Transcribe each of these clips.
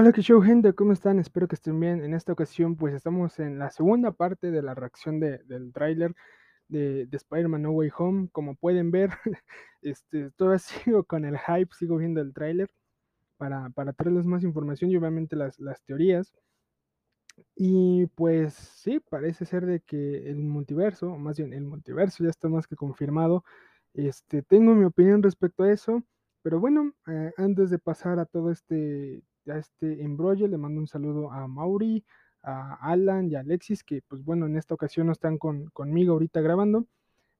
Hola, que show gente, ¿cómo están? Espero que estén bien. En esta ocasión, pues estamos en la segunda parte de la reacción de, del tráiler de, de Spider-Man No Way Home. Como pueden ver, este, todavía sigo con el hype, sigo viendo el tráiler para, para traerles más información y obviamente las, las teorías. Y pues sí, parece ser de que el multiverso, o más bien el multiverso ya está más que confirmado. Este, tengo mi opinión respecto a eso, pero bueno, eh, antes de pasar a todo este, a este embrollo, le mando un saludo a Mauri, a Alan y a Alexis, que pues bueno, en esta ocasión no están con, conmigo ahorita grabando,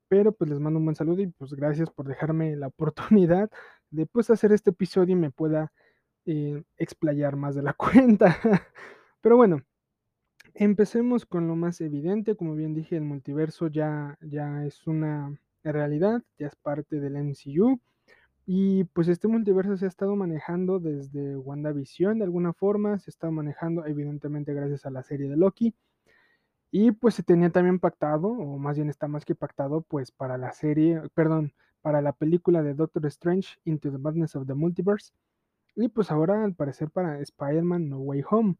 pero pues les mando un buen saludo y pues gracias por dejarme la oportunidad de pues hacer este episodio y me pueda eh, explayar más de la cuenta. pero bueno, Empecemos con lo más evidente, como bien dije, el multiverso ya, ya es una realidad, ya es parte del MCU. Y pues este multiverso se ha estado manejando desde WandaVision de alguna forma, se está manejando evidentemente gracias a la serie de Loki. Y pues se tenía también pactado, o más bien está más que pactado, pues para la serie, perdón, para la película de Doctor Strange Into the Madness of the Multiverse. Y pues ahora al parecer para Spider-Man No Way Home.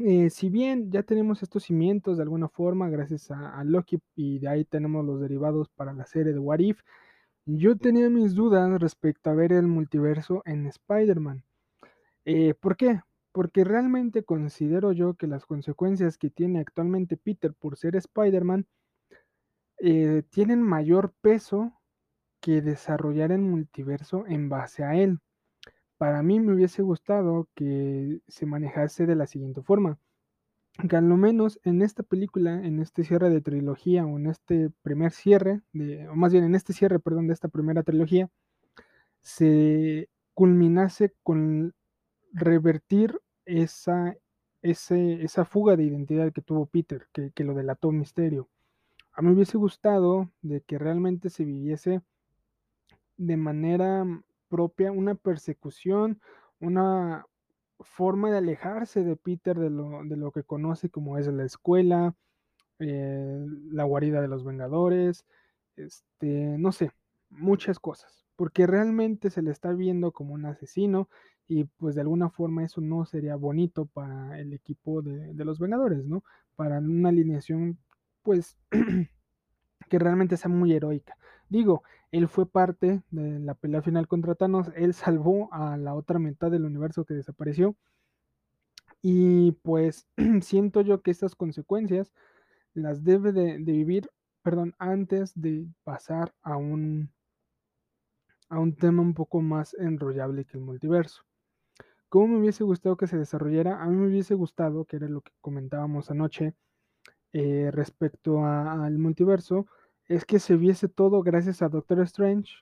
Eh, si bien ya tenemos estos cimientos de alguna forma gracias a, a, Loki y de ahí tenemos los derivados para la serie de What If, yo tenía mis dudas respecto a ver el multiverso en Spider-Man. Eh, ¿Por qué? Porque realmente considero yo que las consecuencias que tiene actualmente Peter por ser Spider-Man eh, tienen mayor peso que desarrollar el multiverso en base a él. Para mí me hubiese gustado que se manejase de la siguiente forma. Que al menos en esta película, en este cierre de trilogía, o en este primer cierre, o más bien en este cierre, perdón, de esta primera trilogía, se culminase con revertir esa, esa fuga de identidad que tuvo Peter, que, que lo delató Misterio. A mí me hubiese gustado de que realmente se viviese de manera propia, una persecución, una forma de alejarse de Peter de lo, de lo que conoce como es la escuela, eh, la guarida de los Vengadores, este, no sé, muchas cosas, porque realmente se le está viendo como un asesino y pues de alguna forma eso no sería bonito para el equipo de, de los Vengadores, ¿no? Para una alineación pues que realmente sea muy heroica. Digo, él fue parte de la pelea final contra Thanos, él salvó a la otra mitad del universo que desapareció. Y pues siento yo que estas consecuencias las debe de, vivir, perdón, antes de pasar a un, a un tema un poco más enrollable que el multiverso. ¿Cómo me hubiese gustado que se desarrollara? A mí me hubiese gustado, que era lo que comentábamos anoche, eh, respecto al multiverso, es que se viese todo gracias a Doctor Strange,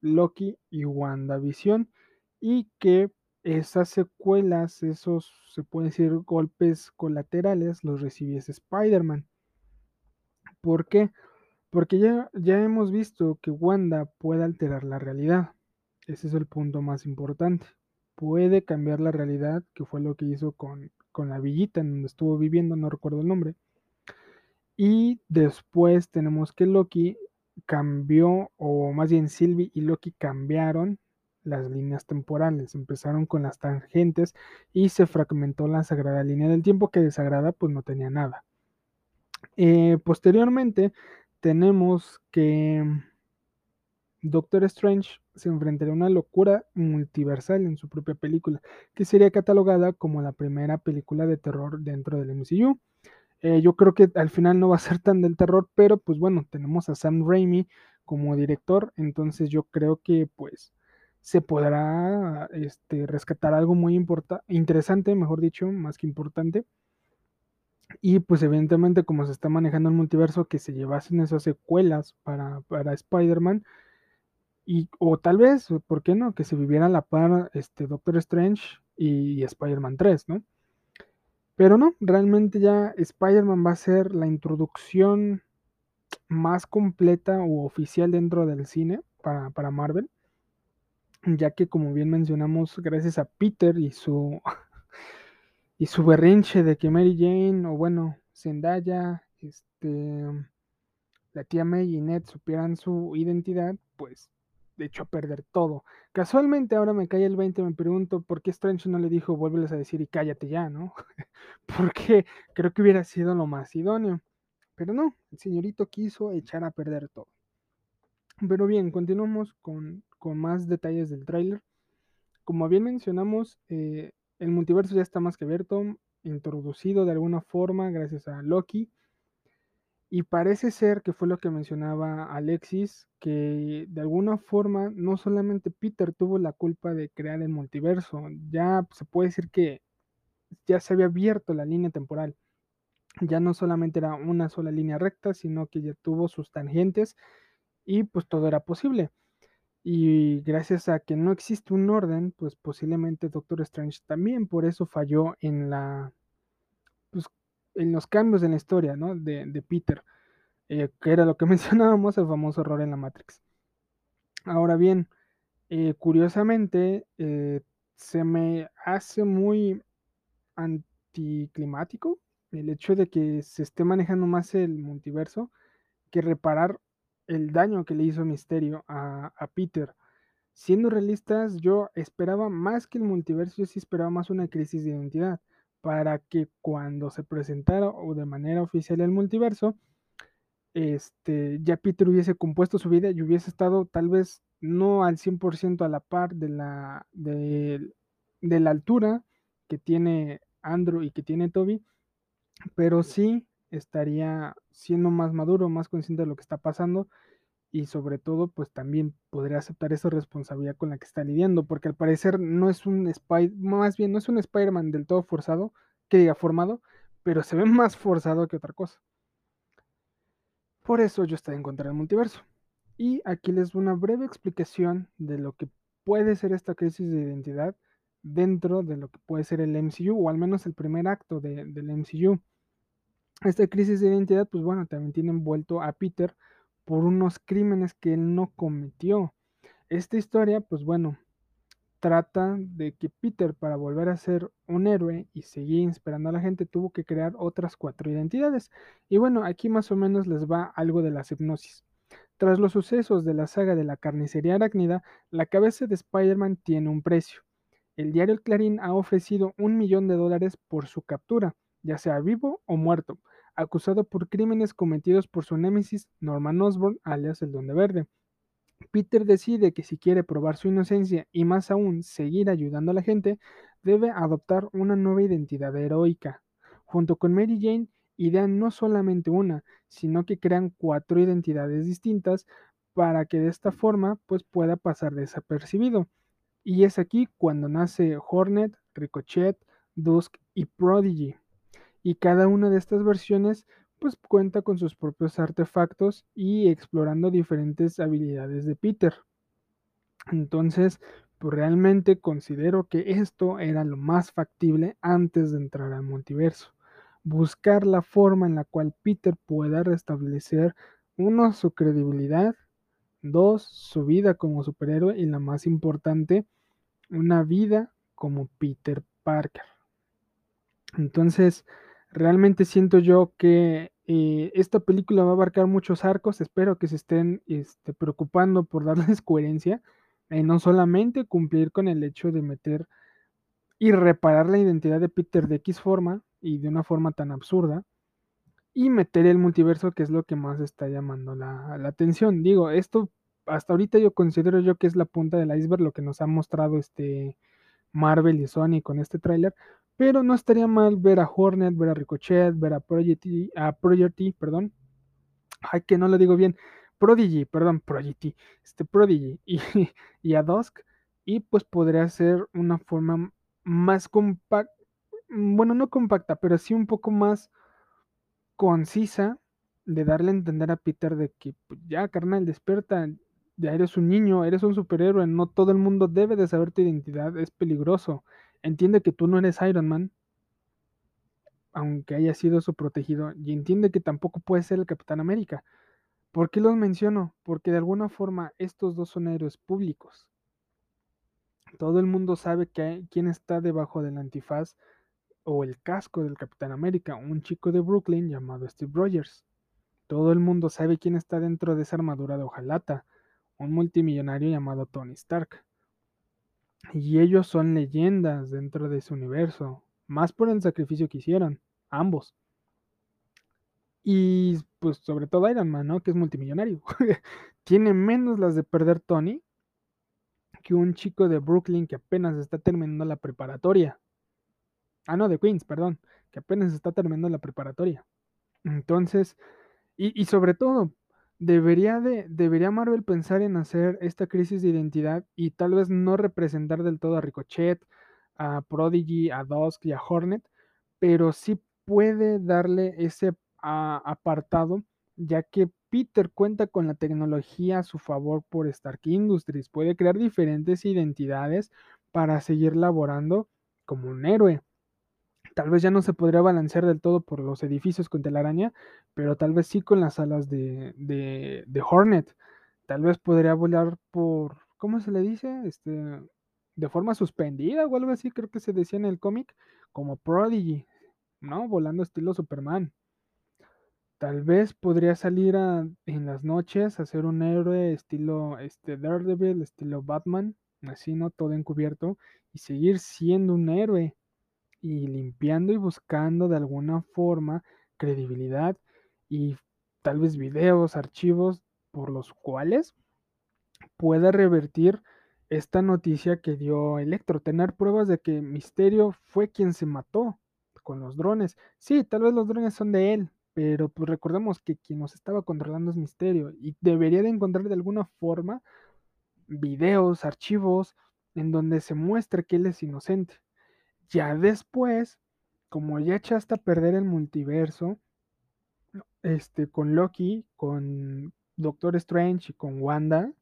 Loki y WandaVision y que esas secuelas, esos se puede decir golpes colaterales, los recibiese Spider-Man. ¿Por qué? Porque ya, ya hemos visto que Wanda puede alterar la realidad. Ese es el punto más importante. Puede cambiar la realidad, que fue lo que hizo con, con la villita en donde estuvo viviendo, no recuerdo el nombre. Y después tenemos que Loki cambió, o más bien Sylvie y Loki cambiaron las líneas temporales. Empezaron con las tangentes y se fragmentó la sagrada línea del tiempo, que de sagrada pues no tenía nada. Eh, posteriormente tenemos que Doctor Strange se enfrentaría a una locura multiversal en su propia película, que sería catalogada como la primera película de terror dentro del MCU. Eh, yo creo que al final no va a ser tan del terror, pero pues bueno, tenemos a Sam Raimi como director, entonces yo creo que pues se podrá este, rescatar algo muy interesante, mejor dicho, más que importante. Y pues evidentemente como se está manejando el multiverso, que se llevasen esas secuelas para, para Spider-Man. Y, o tal vez, ¿por qué no? Que se viviera a la par este, Doctor Strange y, y Spider-Man 3, ¿no? Pero no, realmente ya Spider-Man va a ser la introducción más completa o oficial dentro del cine para, para, Marvel. Ya que como bien mencionamos, gracias a Peter y su y su berrinche de que Mary Jane, o bueno, Zendaya, este la tía May y Ned supieran su identidad, pues echó a perder todo. Casualmente ahora me cae el 20, me pregunto por qué Strange no le dijo, vuélveles a decir y cállate ya, ¿no? Porque creo que hubiera sido lo más idóneo. Pero no, el señorito quiso echar a perder todo. Pero bien, continuamos con, con más detalles del tráiler. Como bien mencionamos, eh, el multiverso ya está más que abierto, introducido de alguna forma gracias a Loki. Y parece ser que fue lo que mencionaba Alexis, que de alguna forma no solamente Peter tuvo la culpa de crear el multiverso, ya se puede decir que ya se había abierto la línea temporal. Ya no solamente era una sola línea recta, sino que ya tuvo sus tangentes y pues todo era posible. Y gracias a que no existe un orden, pues posiblemente Doctor Strange también por eso falló en la pues, en los cambios en la historia, ¿no? De, Peter, eh, que era lo que mencionábamos, el famoso error en la Matrix. Ahora bien, eh, curiosamente, eh, se me hace muy anticlimático el hecho de que se esté manejando más el multiverso que reparar el daño que le hizo Misterio a, a Peter. Siendo realistas, yo esperaba más que el multiverso, yo sí esperaba más una crisis de identidad para que cuando se presentara o de manera oficial el multiverso, este, ya Peter hubiese compuesto su vida y hubiese estado tal vez no al 100% a la par de la, de, de la altura que tiene Andrew y que tiene Toby, pero sí estaría siendo más maduro, más consciente de lo que está pasando y sobre todo pues también podría aceptar esa responsabilidad con la que está lidiando, porque al parecer no es un Spider, más bien no es un Spider-Man del todo forzado, que diga formado, pero se ve más forzado que otra cosa. Por eso yo estoy en contra del multiverso. Y aquí les una breve explicación de lo que puede ser esta crisis de identidad dentro de lo que puede ser el MCU, o al menos el primer acto de, del MCU. Esta crisis de identidad, pues bueno, también tiene envuelto a Peter por unos crímenes que él no cometió. Esta historia, pues bueno, trata de que Peter, para volver a ser un héroe y seguir inspirando a la gente, tuvo que crear otras cuatro identidades. Y bueno, aquí más o menos les va algo de la hipnosis. Tras los sucesos de la saga de la carnicería arácnida, la cabeza de Spider-Man tiene un precio. El diario El Clarín ha ofrecido un millón de dólares por su captura, ya sea vivo o muerto acusado por crímenes cometidos por su némesis Norman Osborn, alias el Duende Verde. Peter decide que si quiere probar su inocencia y más aún seguir ayudando a la gente, debe adoptar una nueva identidad heroica. Junto con Mary Jane, idean no solamente una, sino que crean cuatro identidades distintas para que de esta forma pues pueda pasar desapercibido. Y es aquí cuando nace Hornet, Ricochet, Dusk y Prodigy y cada una de estas versiones pues cuenta con sus propios artefactos y explorando diferentes habilidades de Peter. Entonces, pues realmente considero que esto era lo más factible antes de entrar al multiverso. Buscar la forma en la cual Peter pueda restablecer, uno, su credibilidad, dos, su vida como superhéroe y la más importante, una vida como Peter Parker. Entonces, Realmente siento yo que eh, esta película va a abarcar muchos arcos. Espero que se estén este, preocupando por darles coherencia. y no solamente cumplir con el hecho de meter y reparar la identidad de Peter de X forma y de una forma tan absurda. Y meter el multiverso, que es lo que más está llamando la, la atención. Digo, esto hasta ahorita yo considero yo que es la punta del iceberg, lo que nos ha mostrado este Marvel y Sony con este tráiler, pero no estaría mal ver a Hornet, ver a Ricochet, ver a Prodigy, a Prodigy, perdón. Ay, que no lo digo bien. Prodigy, perdón, Prodigy, este Prodigy y, y a Dusk. Y pues podría ser una forma más compacta, bueno, no compacta, pero sí un poco más concisa de darle a entender a Peter de que pues, ya, carnal, despierta, ya eres un niño, eres un superhéroe, no todo el mundo debe de saber tu identidad, es peligroso. Entiende que tú no eres Iron Man, aunque haya sido su protegido, y entiende que tampoco puede ser el Capitán América. ¿Por qué los menciono? Porque de alguna forma estos dos son héroes públicos. Todo el mundo sabe que quién está debajo del antifaz o el casco del Capitán América, un chico de Brooklyn llamado Steve Rogers. Todo el mundo sabe quién está dentro de esa armadura de hojalata, un multimillonario llamado Tony Stark. Y ellos son leyendas dentro de ese universo, más por el sacrificio que hicieron, ambos. Y pues sobre todo Iron Man, ¿no? Que es multimillonario. Tiene menos las de perder Tony que un chico de Brooklyn que apenas está terminando la preparatoria. Ah, no, de Queens, perdón, que apenas está terminando la preparatoria. Entonces, y, y sobre todo, debería, de, debería Marvel pensar en hacer esta crisis de identidad y tal vez no representar del todo a Ricochet, a Prodigy, a Dusk y a Hornet, pero sí puede darle ese apartado, ya que Peter cuenta con la tecnología a su favor por Stark Industries, puede crear diferentes identidades para seguir laborando como un héroe. Tal vez ya no se podría balancear del todo por los edificios con telaraña, pero tal vez sí con las alas de, de, Hornet. Tal vez podría volar por, ¿cómo se le dice? Este, de forma suspendida o algo así, creo que se decía en el cómic, como Prodigy, ¿no? Volando estilo Superman. Tal vez podría salir en las noches a ser un héroe estilo este, Daredevil, estilo Batman, así, ¿no? Todo encubierto, y seguir siendo un héroe y limpiando y buscando de alguna forma credibilidad y tal vez videos, archivos por los cuales pueda revertir esta noticia que dio Electro, tener pruebas de que Misterio fue quien se mató con los drones. Sí, tal vez los drones son de él, pero pues recordemos que quien nos estaba controlando es Misterio y debería de encontrar de alguna forma videos, archivos en donde se muestre que él es inocente. Ya después, como ya echaste a perder el multiverso, este, con Loki, con Doctor Strange y con Wanda,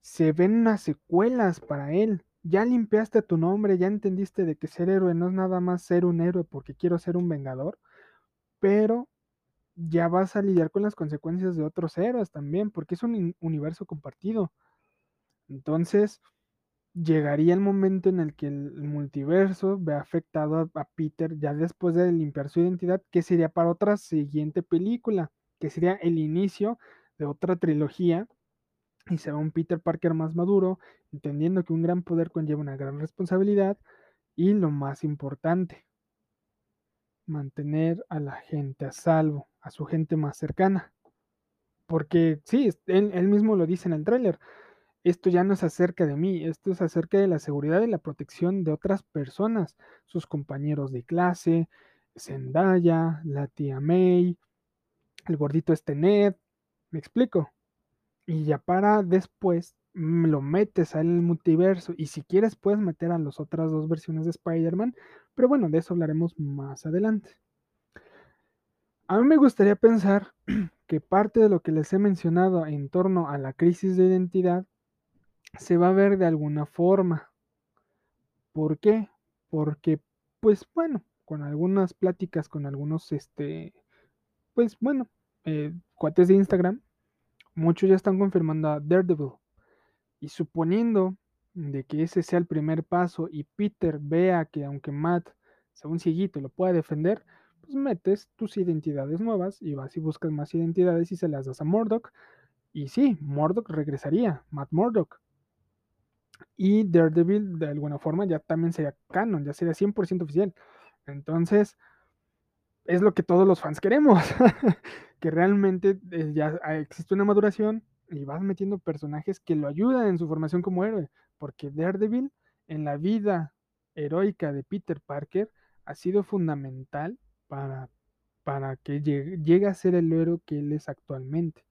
se ven unas secuelas para él. Ya limpiaste tu nombre, ya entendiste de que ser héroe no es nada más ser un héroe porque quiero ser un vengador, pero ya vas a lidiar con las consecuencias de otros héroes también, porque es un universo compartido. Entonces, llegaría el momento en el que el multiverso ve afectado a, Peter ya después de limpiar su identidad, que sería para otra siguiente película, que sería el inicio de otra trilogía y será un Peter Parker más maduro, entendiendo que un gran poder conlleva una gran responsabilidad y lo más importante, mantener a la gente a salvo, a su gente más cercana. Porque sí, él, él mismo lo dice en el tráiler, esto ya no es acerca de mí, esto es acerca de la seguridad y la protección de otras personas, sus compañeros de clase, Zendaya, la tía May, el gordito este me explico. Y ya para después mm, lo metes al multiverso y si quieres puedes meter a las otras dos versiones de Spider-Man, pero bueno, de eso hablaremos más adelante. A mí me gustaría pensar que parte de lo que les he mencionado en torno a la crisis de identidad se va a ver de alguna forma. ¿Por qué? Porque, pues bueno, con algunas pláticas con algunos, este, pues bueno, eh, cuates de Instagram, muchos ya están confirmando a Daredevil. Y suponiendo de que ese sea el primer paso y Peter vea que aunque Matt sea un cieguito lo pueda defender, pues metes tus identidades nuevas y vas y buscas más identidades y se las das a Murdoch. Y sí, Murdoch regresaría, Matt Murdoch. Y Daredevil, de alguna forma, ya también sería canon, ya sería 100% oficial. Entonces, es lo que todos los fans queremos. que realmente eh, ya existe una maduración y vas metiendo personajes que lo ayudan en su formación como héroe. Porque Daredevil, en la vida heroica de Peter Parker, ha sido fundamental para, para que llegue, llegue a ser el héroe que él es actualmente.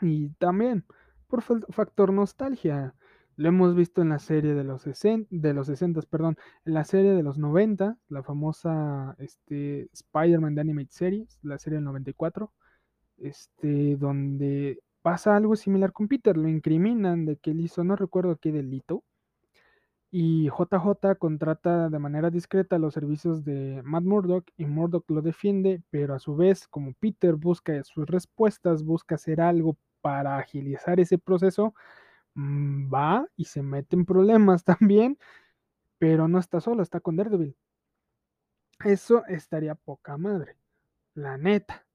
Y también, por factor nostalgia, lo hemos visto en la serie de los 60, de los 60, perdón, en la serie de los 90, la famosa este, Spider-Man de Animate Series, la serie del 94, este, donde pasa algo similar con Peter, lo incriminan de que él hizo, no recuerdo qué delito, y JJ contrata de manera discreta los servicios de Matt Murdock y Murdock lo defiende, pero a su vez, como Peter busca sus respuestas, busca hacer algo para agilizar ese proceso, va y se mete en problemas también, pero no está solo, está con Daredevil. Eso estaría poca madre, la neta.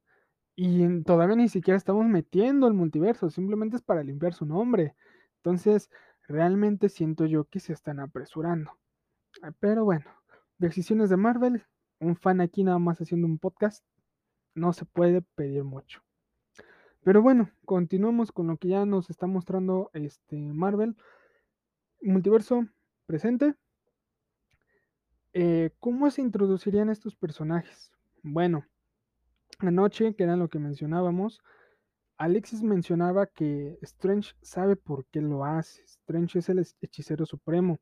Y todavía ni siquiera estamos metiendo el multiverso, simplemente es para limpiar su nombre. Entonces, realmente siento yo que se están apresurando. Ah, pero bueno, decisiones de Marvel, un fan aquí nada más haciendo un podcast, no se puede pedir mucho. Pero bueno, continuamos con lo que ya nos está mostrando este Marvel. Multiverso presente. Eh, ¿Cómo se introducirían estos personajes? Bueno, anoche, que era lo que mencionábamos, Alexis mencionaba que Strange sabe por qué lo hace. Strange es el hechicero supremo.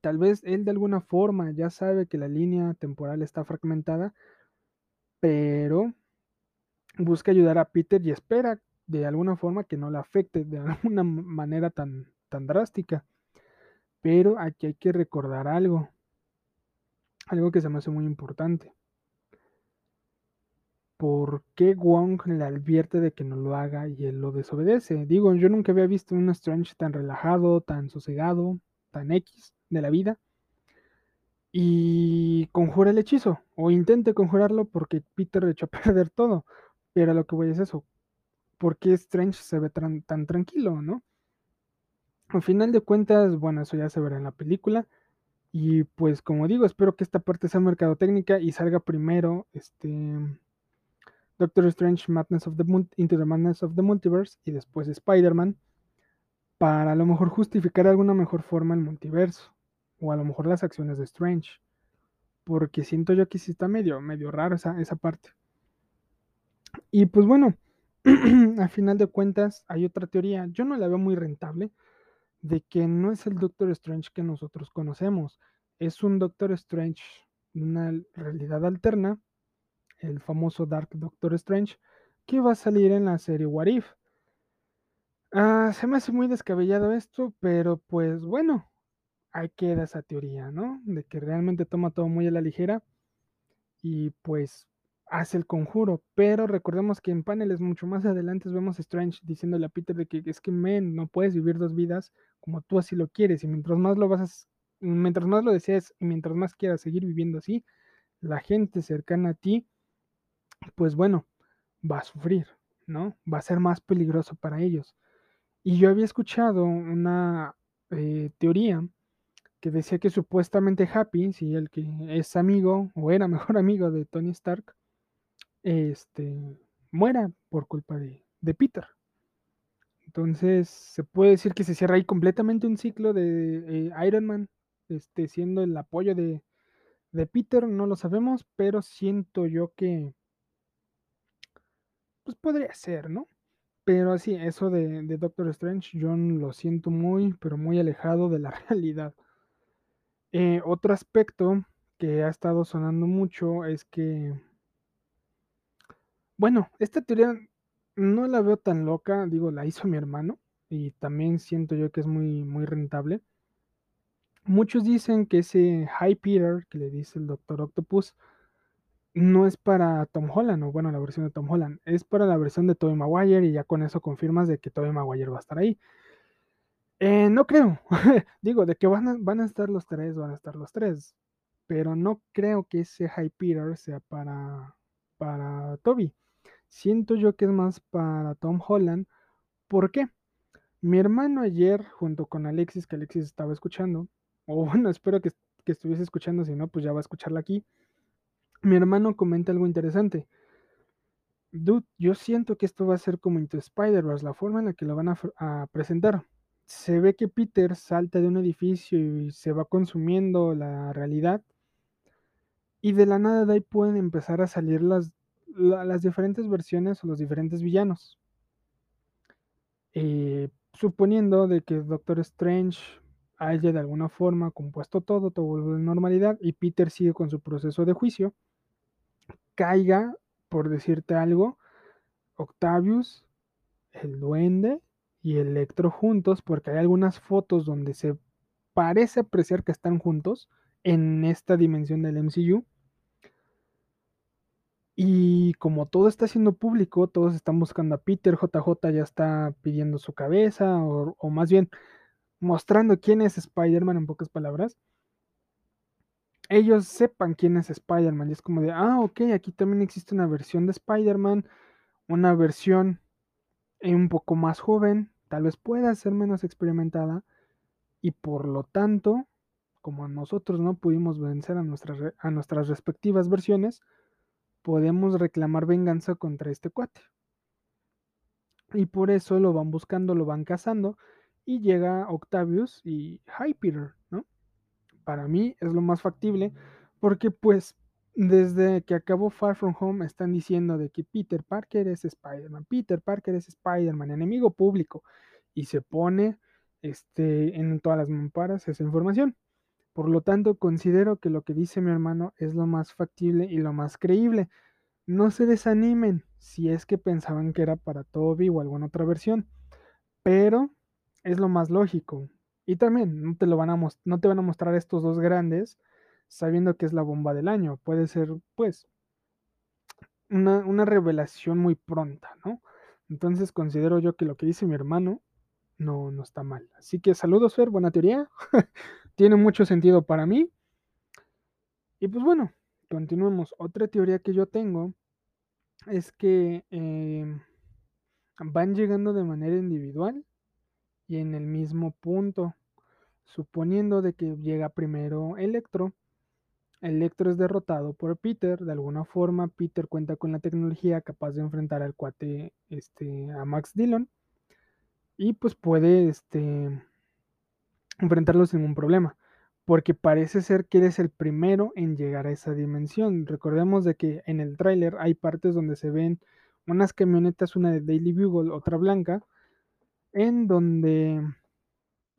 Tal vez él de alguna forma ya sabe que la línea temporal está fragmentada, pero busca ayudar a Peter y espera de alguna forma que no le afecte de alguna manera tan, tan drástica. Pero aquí hay que recordar algo, algo que se me hace muy importante. ¿Por qué Wong le advierte de que no lo haga y él lo desobedece? Digo, yo nunca había visto un Strange tan relajado, tan sosegado, tan X de la vida. Y conjura el hechizo, o intente conjurarlo porque Peter le echó a perder todo. Pero lo que voy es eso. ¿Por qué Strange se ve tan, tranquilo, no? Al final de cuentas, bueno, eso ya se verá en la película. Y pues como digo, espero que esta parte sea mercadotecnica y salga primero este Doctor Strange Madness of the Into the Madness of the Multiverse y después Spider-Man para a lo mejor justificar de alguna mejor forma el multiverso o a lo mejor las acciones de Strange porque siento yo que sí está medio medio raro esa, esa parte y pues bueno, a final de cuentas hay otra teoría, yo no la veo muy rentable, de que no es el Doctor Strange que nosotros conocemos, es un Doctor Strange, una realidad alterna, el famoso Dark Doctor Strange, que va a salir en la serie What If. Ah, se me hace muy descabellado esto, pero pues bueno, ahí queda esa teoría, ¿no? De que realmente toma todo muy a la ligera y pues hace el conjuro, pero recordemos que en paneles mucho más adelante vemos a Strange diciéndole a Peter de que es que men, no puedes vivir dos vidas como tú así lo quieres y mientras más lo vas mientras más lo deseas y mientras más quieras seguir viviendo así, la gente cercana a ti, pues bueno, va a sufrir, ¿no? Va a ser más peligroso para ellos. Y yo había escuchado una eh, teoría que decía que supuestamente Happy, si el que es amigo o era mejor amigo de Tony Stark, este, muera por culpa de, Peter. Entonces, se puede decir que se cierra ahí completamente un ciclo de eh, Iron Man, este, siendo el apoyo de, Peter, no lo sabemos, pero siento yo que, pues podría ser, ¿no? Pero así, eso de, de, Doctor Strange, yo lo siento muy, pero muy alejado de la realidad. Eh, otro aspecto que ha estado sonando mucho es que bueno, esta teoría no la veo tan loca, digo, la hizo mi hermano y también siento yo que es muy, muy rentable. Muchos dicen que ese High Peter que le dice el Doctor Octopus no es para Tom Holland, o bueno, la versión de Tom Holland, es para la versión de Tobey Maguire y ya con eso confirmas de que Tobey Maguire va a estar ahí. Eh, no creo, digo, de que van a, estar los tres, van a estar los tres, pero no creo que ese High Peter sea para, para Toby. Siento yo que es más para Tom Holland. ¿Por qué? Mi hermano ayer, junto con Alexis, que Alexis estaba escuchando, o bueno, espero que, estuviese escuchando, si no, pues ya va a escucharla aquí. Mi hermano comenta algo interesante. Dude, yo siento que esto va a ser como Into Spider-Verse, la forma en la que lo van a, a, presentar. Se ve que Peter salta de un edificio y se va consumiendo la realidad. Y de la nada de ahí pueden empezar a salir las las diferentes versiones o los diferentes villanos. Eh, suponiendo de que Doctor Strange haya de alguna forma compuesto todo, todo vuelve a normalidad y Peter sigue con su proceso de juicio, caiga, por decirte algo, Octavius, el duende y Electro juntos, porque hay algunas fotos donde se parece apreciar que están juntos en esta dimensión del MCU y como todo está siendo público, todos están buscando a Peter, JJ ya está pidiendo su cabeza, o, más bien mostrando quién es Spider-Man en pocas palabras. Ellos sepan quién es Spider-Man. Y es como de, ah, ok, aquí también existe una versión de Spider-Man una versión un poco más joven, tal vez pueda ser menos experimentada y por lo tanto, como nosotros no pudimos vencer a nuestras, a nuestras respectivas versiones, podemos reclamar venganza contra este cuate. Y por eso lo van buscando, lo van cazando y llega Octavius y Hi Peter, ¿no? Para mí es lo más factible porque pues desde que acabó Far From Home están diciendo de que Peter Parker es Spider-Man, Peter Parker es Spider-Man, enemigo público, y se pone este, en todas las mamparas esa información. Por lo tanto, considero que lo que dice mi hermano es lo más factible y lo más creíble. No se desanimen si es que pensaban que era para Toby o alguna otra versión, pero es lo más lógico. Y también no te, lo van a no te van a mostrar estos dos grandes sabiendo que es la bomba del año. Puede ser, pues, una, revelación muy pronta, ¿no? Entonces considero yo que lo que dice mi hermano no, no está mal. Así que saludos, Fer, buena teoría. Tiene mucho sentido para mí. Y pues bueno, continuemos. Otra teoría que yo tengo es que em, van llegando de manera individual y en el mismo punto, suponiendo de que llega primero Electro Electro es derrotado por Peter, de alguna forma Peter cuenta con la tecnología capaz de enfrentar al cuate este, a Max Dillon y pues puede este, enfrentarlo sin ningún problema, porque parece ser que él es el primero en llegar a esa dimensión. Recordemos de que en el tráiler hay partes donde se ven unas camionetas, una de Daily Bugle, otra blanca, en donde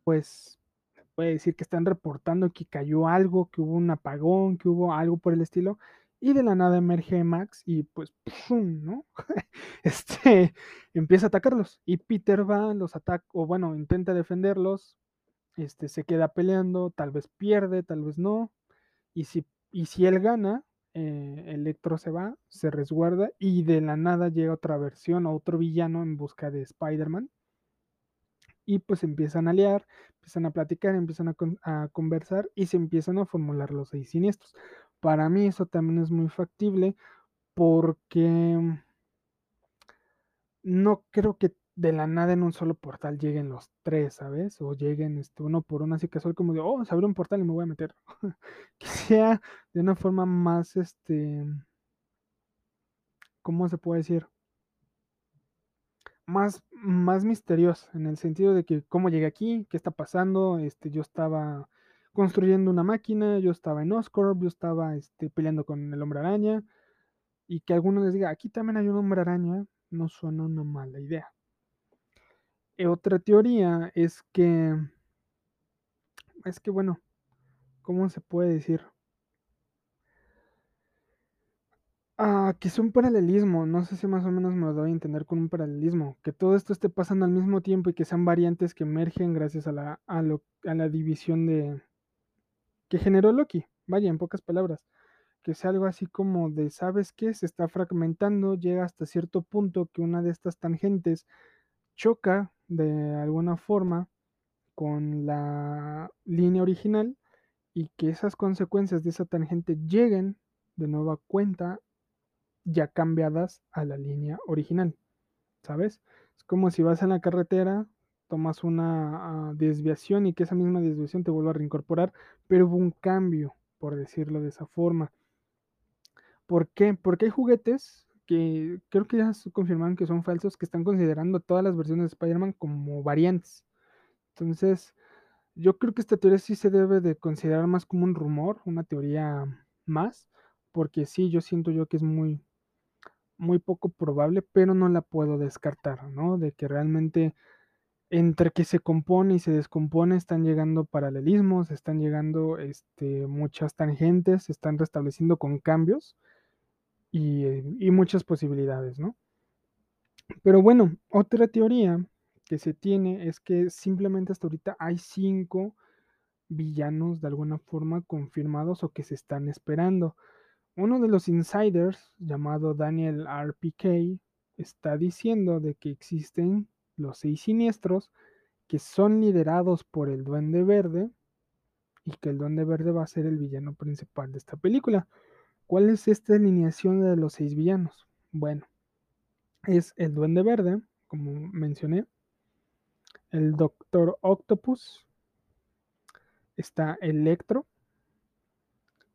pues puede decir que están reportando que cayó algo, que hubo un apagón, que hubo algo por el estilo, y de la nada emerge Max y pues, ¡pum! ¿no? este, empieza a atacarlos, y Peter va, los ataca, o bueno, intenta defenderlos, este, se queda peleando, tal vez pierde, tal vez no, y si, y si él gana, eh, Electro se va, se resguarda, y de la nada llega otra versión, otro villano en busca de Spider-Man, y pues empiezan a liar, empiezan a platicar, empiezan a, conversar y se empiezan a formular los seis siniestros. Para mí eso también es muy factible porque no creo que de la nada en un solo portal lleguen los tres, ¿sabes? O lleguen este, uno por uno así casual como de, oh, se abrió un portal y me voy a meter. que sea de una forma más, este, ¿cómo se puede decir? más, más misteriosa, en el sentido de que cómo llegué aquí, qué está pasando, este, yo estaba construyendo una máquina, yo estaba en Oscorp, yo estaba este, peleando con el hombre araña, y que alguno les diga, aquí también hay un hombre araña, no suena una mala idea. Eh, otra teoría es que, es que bueno, ¿cómo se puede decir? Ah, que es un paralelismo, no sé si más o menos me lo doy a entender con un paralelismo, que todo esto esté pasando al mismo tiempo y que sean variantes que emergen gracias a la, a la división de que generó Loki, vaya, en pocas palabras, que sea algo así como de, ¿sabes qué? Se está fragmentando, llega hasta cierto punto que una de estas tangentes choca de alguna forma con la línea original y que esas consecuencias de esa tangente lleguen de nueva cuenta ya cambiadas a la línea original, ¿sabes? Es como si vas en la carretera, tomas una ah, desviación y que esa misma desviación te vuelva a reincorporar, pero hubo un cambio, por decirlo de esa forma. ¿Por qué? Porque hay juguetes que creo que ya confirmaron que son falsos, que están considerando todas las versiones de Spider-Man como variantes. Entonces, yo creo que esta teoría sí se debe de considerar más como un rumor, una teoría más, porque sí, yo siento yo que es muy, muy poco probable, pero no la puedo descartar, ¿no? De que realmente entre que se compone y se descompone están llegando paralelismos, están llegando este, muchas tangentes, se están restableciendo con cambios y, y muchas posibilidades, ¿no? Pero bueno, otra teoría que se tiene es que simplemente hasta ahorita hay cinco villanos de alguna forma confirmados o que se están esperando. Uno de los insiders, llamado Daniel RPK, está diciendo de que existen los seis siniestros que son liderados por el Duende Verde y que el Duende Verde va a ser el villano principal de esta película. ¿Cuál es esta alineación de los seis villanos? Bueno, es el Duende Verde, como mencioné, el Doctor Octopus, está Electro,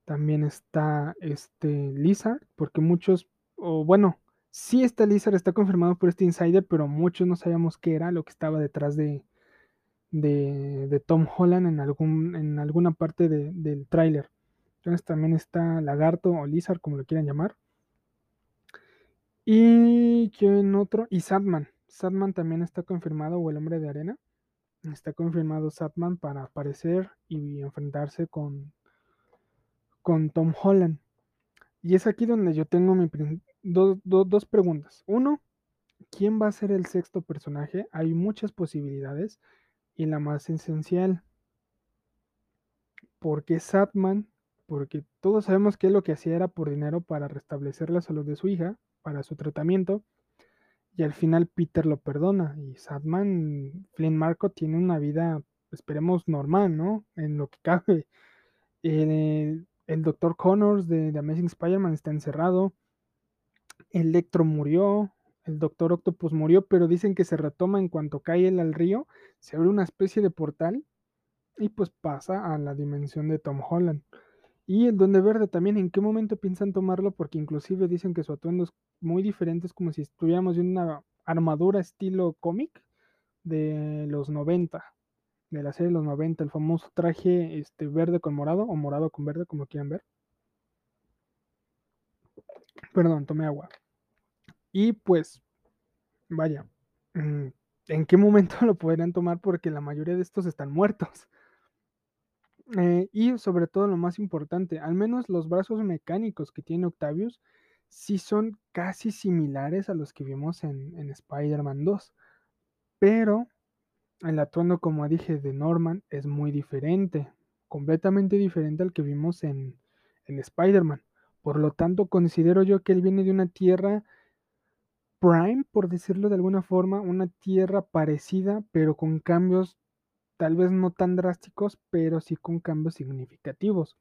también está este Lizard, porque muchos, o bueno, sí está Lizard, está confirmado por este insider, pero muchos no sabíamos qué era lo que estaba detrás de, de, Tom Holland en, algún, en alguna parte del tráiler. Entonces también está Lagarto o Lizard, como lo quieran llamar. Y quién otro, y Sadman. Sadman también está confirmado, o el hombre de arena. Está confirmado Sadman para aparecer y enfrentarse con, con Tom Holland. Y es aquí donde yo tengo mi dos preguntas. Uno, ¿quién va a ser el sexto personaje? Hay muchas posibilidades. Y la más esencial, ¿por qué Satman? Porque todos sabemos que lo que hacía era por dinero para restablecer la salud de su hija, para su tratamiento. Y al final Peter lo perdona. Y Satman, Flynn Marco, tiene una vida, esperemos, normal, ¿no? En lo que cabe. El, el Dr. Connors de, de Amazing Spider-Man está encerrado. Electro murió el Doctor Octopus murió, pero dicen que se retoma en cuanto cae él al río, se abre una especie de portal y pues pasa a la dimensión de Tom Holland. Y el Duende Verde también, ¿en qué momento piensan tomarlo? Porque inclusive dicen que su atuendo es muy diferente, es como si estuviéramos en una armadura estilo cómic de los 90, de la serie de los 90, el famoso traje este, verde con morado o morado con verde, como quieran ver. Perdón, tomé agua. Y pues, vaya, mm, ¿en qué momento lo podrían tomar? Porque la mayoría de estos están muertos. Eh, y sobre todo lo más importante, al menos los brazos mecánicos que tiene Octavius sí son casi similares a los que vimos en, Spider-Man 2. Pero el atuendo, como dije, de Norman es muy diferente, completamente diferente al que vimos en, en Spider-Man. Por lo tanto, considero yo que él viene de una tierra Prime, por decirlo de alguna forma, una tierra parecida, pero con cambios tal vez no tan drásticos, pero sí con cambios significativos.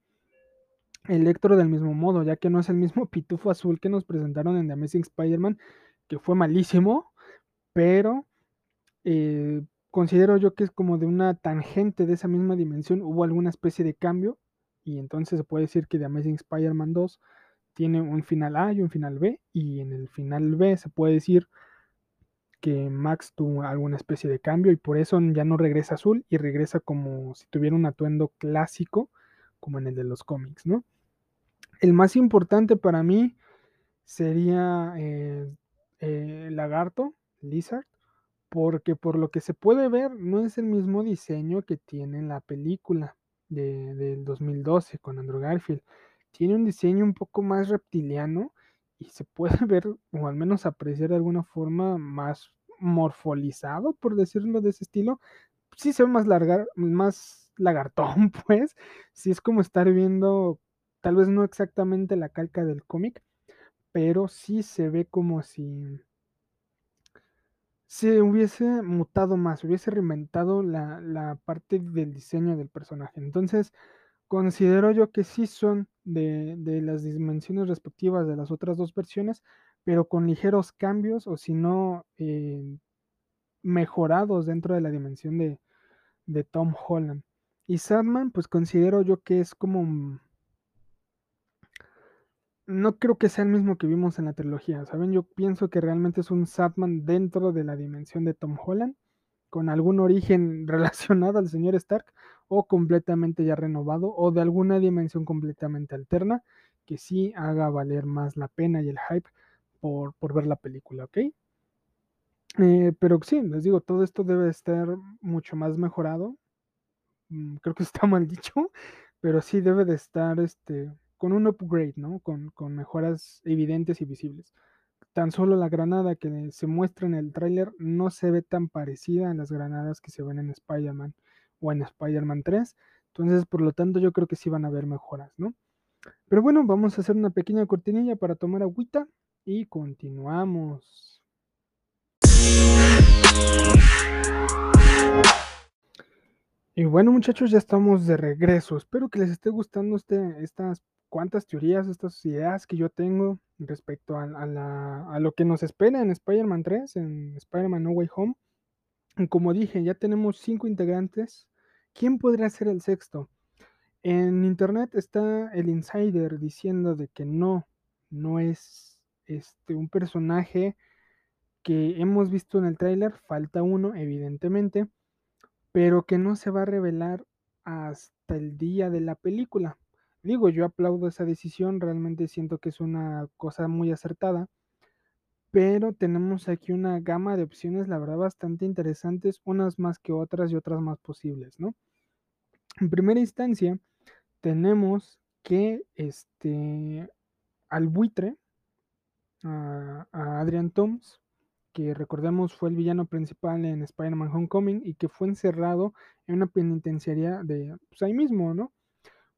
Electro del mismo modo, ya que no es el mismo pitufo azul que nos presentaron en The Amazing Spider-Man, que fue malísimo, pero eh, considero yo que es como de una tangente de esa misma dimensión, hubo alguna especie de cambio, y entonces se puede decir que The Amazing Spider-Man 2 tiene un final A y un final B, y en el final B se puede decir que Max tuvo alguna especie de cambio y por eso ya no regresa azul y regresa como si tuviera un atuendo clásico, como en el de los cómics, ¿no? El más importante para mí sería eh, eh, Lagarto, Lizard, porque por lo que se puede ver no es el mismo diseño que tiene en la película de, del 2012 con Andrew Garfield tiene un diseño un poco más reptiliano y se puede ver, o al menos apreciar de alguna forma, más morfolizado, por decirlo de ese estilo. Sí se ve más, largar, más lagartón, pues. Sí es como estar viendo, tal vez no exactamente la calca del cómic, pero sí se ve como si se hubiese mutado más, hubiese reinventado la, la parte del diseño del personaje. Entonces, considero yo que sí son de, las dimensiones respectivas de las otras dos versiones, pero con ligeros cambios o si no eh, mejorados dentro de la dimensión de, de, Tom Holland. Y Sadman, pues considero yo que es como... No creo que sea el mismo que vimos en la trilogía, ¿saben? Yo pienso que realmente es un Sadman dentro de la dimensión de Tom Holland con algún origen relacionado al señor Stark o completamente ya renovado o de alguna dimensión completamente alterna que sí haga valer más la pena y el hype por, ver la película, ¿ok? Eh, pero sí, les digo, todo esto debe estar mucho más mejorado. Mm, creo que está mal dicho, pero sí debe de estar este, con un upgrade, ¿no? Con, con mejoras evidentes y visibles tan solo la granada que se muestra en el tráiler no se ve tan parecida a las granadas que se ven en Spider-Man o en Spider-Man 3. Entonces, por lo tanto, yo creo que sí van a haber mejoras, ¿no? Pero bueno, vamos a hacer una pequeña cortinilla para tomar agüita y continuamos. Y bueno muchachos, ya estamos de regreso. Espero que les esté gustando este, estas cuantas teorías, estas ideas que yo tengo respecto a, a lo que nos espera en Spider-Man 3, en Spider-Man No Way Home. Como dije, ya tenemos cinco integrantes. ¿Quién podría ser el sexto? En internet está el insider diciendo de que no, no es este, un personaje que hemos visto en el tráiler, falta uno, evidentemente, pero que no se va a revelar hasta el día de la película. Digo, yo aplaudo esa decisión, realmente siento que es una cosa muy acertada, pero tenemos aquí una gama de opciones, la verdad, bastante interesantes, unas más que otras y otras más posibles, ¿no? En primera instancia, tenemos que este, al buitre, a, Adrian Toms, que recordemos fue el villano principal en Spider-Man Homecoming y que fue encerrado en una penitenciaria de pues, ahí mismo, ¿no?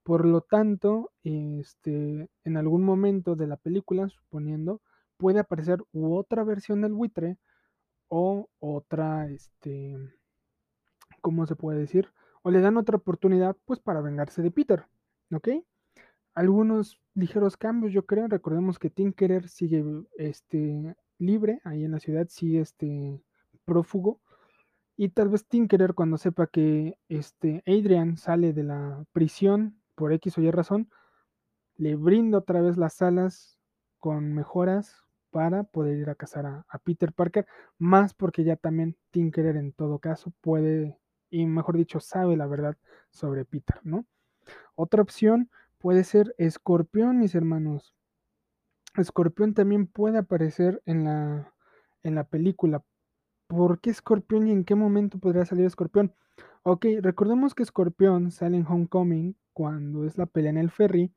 Por lo tanto, este, en algún momento de la película, suponiendo, puede aparecer u otra versión del buitre o otra, este, ¿cómo se puede decir? O le dan otra oportunidad, pues, para vengarse de Peter, ¿ok? Algunos ligeros cambios, yo creo. Recordemos que Tinkerer sigue este, libre ahí en la ciudad, sigue este, prófugo. Y tal vez Tinkerer, cuando sepa que este, Adrian sale de la prisión por X o Y razón, le brinda otra vez las alas con mejoras para poder ir a cazar a, Peter Parker, más porque ya también Tinkerer en todo caso puede, y mejor dicho, sabe la verdad sobre Peter, ¿no? Otra opción puede ser Escorpión, mis hermanos. Escorpión también puede aparecer en la, en la película. ¿Por qué Escorpión y en qué momento podría salir Escorpión? Ok, recordemos que Escorpión sale en Homecoming cuando es la pelea en el ferry,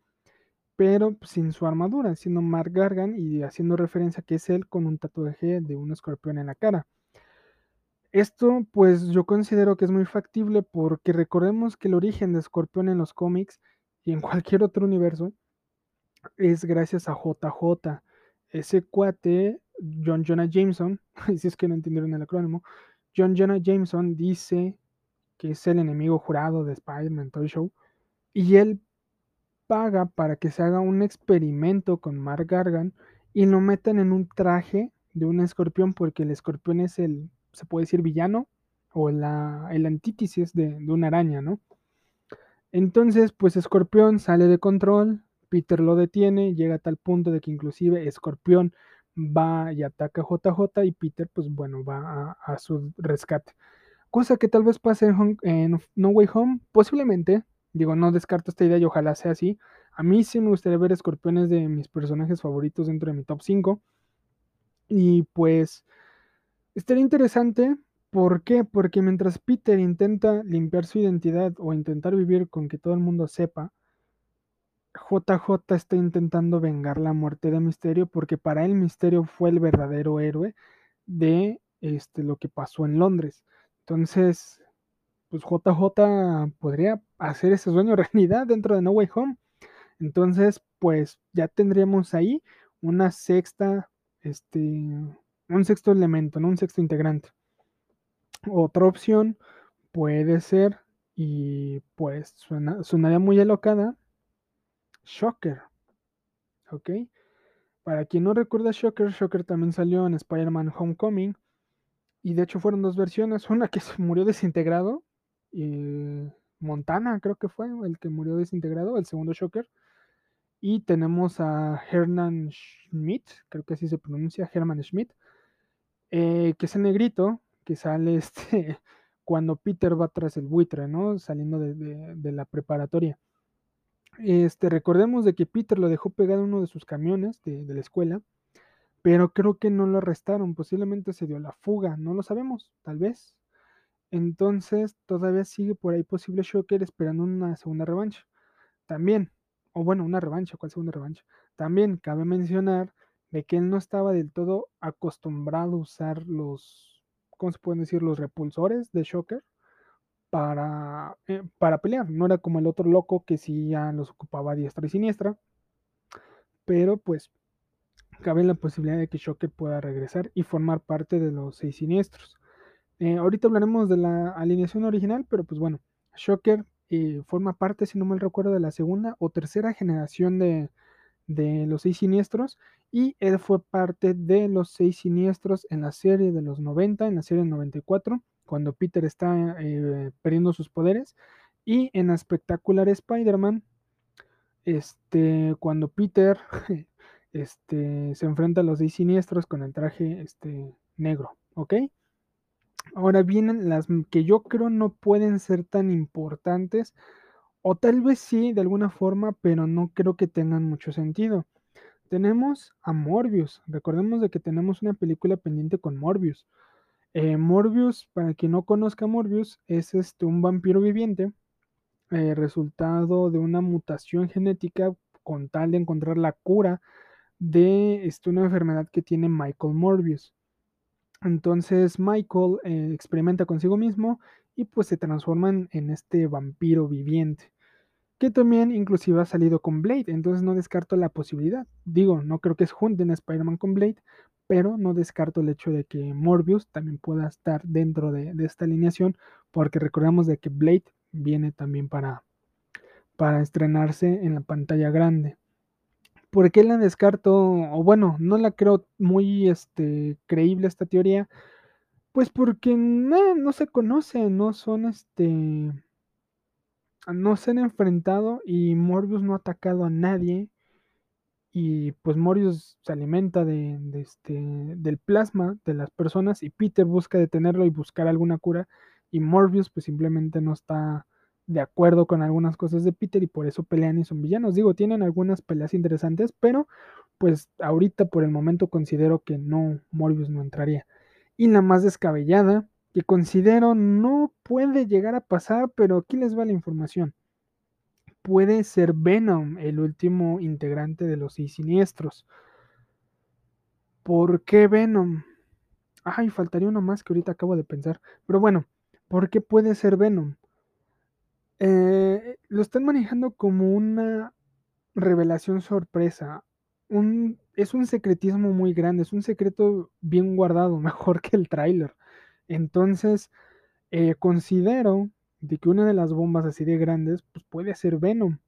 pero sin su armadura, siendo Mark Gargan y haciendo referencia que es él con un tatuaje de un escorpión en la cara. Esto, pues yo considero que es muy factible porque recordemos que el origen de Escorpión en los cómics y en cualquier otro universo es gracias a JJ. Ese cuate, John Jonah Jameson, si es que no entendieron el acrónimo, John Jonah Jameson dice que es el enemigo jurado de Spider-Man Toy Show y él paga para que se haga un experimento con Mark Gargan y lo metan en un traje de un escorpión porque el escorpión es el, se puede decir, villano o la, el antítesis de, de una araña, ¿no? Entonces, pues Escorpión sale de control, Peter lo detiene, llega a tal punto de que inclusive Escorpión va y ataca a JJ y Peter, pues bueno, va a, su rescate. Cosa que tal vez pase en, No Way Home, posiblemente, digo, no descarto esta idea y ojalá sea así. A mí sí me gustaría ver Escorpiones de mis personajes favoritos dentro de mi top 5. Y pues, estaría interesante ¿Por qué? Porque mientras Peter intenta limpiar su identidad o intentar vivir con que todo el mundo sepa, JJ está intentando vengar la muerte de Misterio porque para él Misterio fue el verdadero héroe de este, lo que pasó en Londres. Entonces, pues JJ podría hacer ese sueño realidad dentro de No Way Home. Entonces, pues ya tendríamos ahí una sexta, este, un sexto elemento, ¿no? Un sexto integrante. Otra opción puede ser, y pues suena, sonaría muy alocada, Shocker. ¿Ok? Para quien no recuerda Shocker, Shocker también salió en Spider-Man Homecoming. Y de hecho fueron dos versiones. Una que se murió desintegrado. Y Montana creo que fue el que murió desintegrado, el segundo Shocker. Y tenemos a Hernan Schmidt, creo que así se pronuncia, Herman Schmidt, eh, que es el negrito, que sale este, cuando Peter va tras el buitre, ¿no? Saliendo de, la preparatoria. Este, recordemos de que Peter lo dejó pegado en uno de sus camiones de, la escuela, pero creo que no lo arrestaron, posiblemente se dio la fuga, no lo sabemos, tal vez. Entonces todavía sigue por ahí posible Shocker esperando una segunda revancha. También, o bueno, una revancha, ¿cuál segunda revancha? También cabe mencionar de que él no estaba del todo acostumbrado a usar los ¿cómo se pueden decir? Los repulsores de Shocker para, eh, para pelear. No era como el otro loco que sí ya los ocupaba diestra y siniestra. Pero pues cabe la posibilidad de que Shocker pueda regresar y formar parte de los seis siniestros. Eh, ahorita hablaremos de la alineación original, pero pues bueno, Shocker eh, forma parte, si no mal recuerdo, de la segunda o tercera generación de, de los seis siniestros y él fue parte de los seis siniestros en la serie de los 90, en la serie del 94, cuando Peter está eh, perdiendo sus poderes y en la espectacular Spider-Man, este, cuando Peter este, se enfrenta a los seis siniestros con el traje este, negro, ¿ok? Ahora vienen las que yo creo no pueden ser tan importantes, o tal vez sí, de alguna forma, pero no creo que tengan mucho sentido. Tenemos a Morbius. Recordemos de que tenemos una película pendiente con Morbius. Eh, Morbius, para quien no conozca Morbius, es este, un vampiro viviente, eh, resultado de una mutación genética con tal de encontrar la cura de este, una enfermedad que tiene Michael Morbius. Entonces Michael eh, experimenta consigo mismo y pues se transforma en, este vampiro viviente. Que también inclusive ha salido con Blade, entonces no descarto la posibilidad. Digo, no creo que se junten Spider-Man con Blade, pero no descarto el hecho de que Morbius también pueda estar dentro de, esta alineación, porque recordamos de que Blade viene también para, para estrenarse en la pantalla grande. ¿Por qué la descarto? O bueno, no la creo muy este, creíble esta teoría. Pues porque no se conocen, no son este. No se han enfrentado y Morbius no ha atacado a nadie. Y pues Morbius se alimenta de, este, del plasma de las personas y Peter busca detenerlo y buscar alguna cura. Y Morbius pues simplemente no está de acuerdo con algunas cosas de Peter y por eso pelean y son villanos. Digo, tienen algunas peleas interesantes, pero pues ahorita por el momento considero que no, Morbius no entraría. Y la más descabellada, que considero no puede llegar a pasar, pero aquí les va la información. Puede ser Venom el último integrante de los seis siniestros. ¿Por qué Venom? Ay, faltaría uno más que ahorita acabo de pensar. Pero bueno, ¿por qué puede ser Venom? Eh, lo están manejando como una revelación sorpresa. Un, es un secretismo muy grande, es un secreto bien guardado, mejor que el tráiler. Entonces, eh, considero de que una de las bombas así de grandes pues puede ser Venom.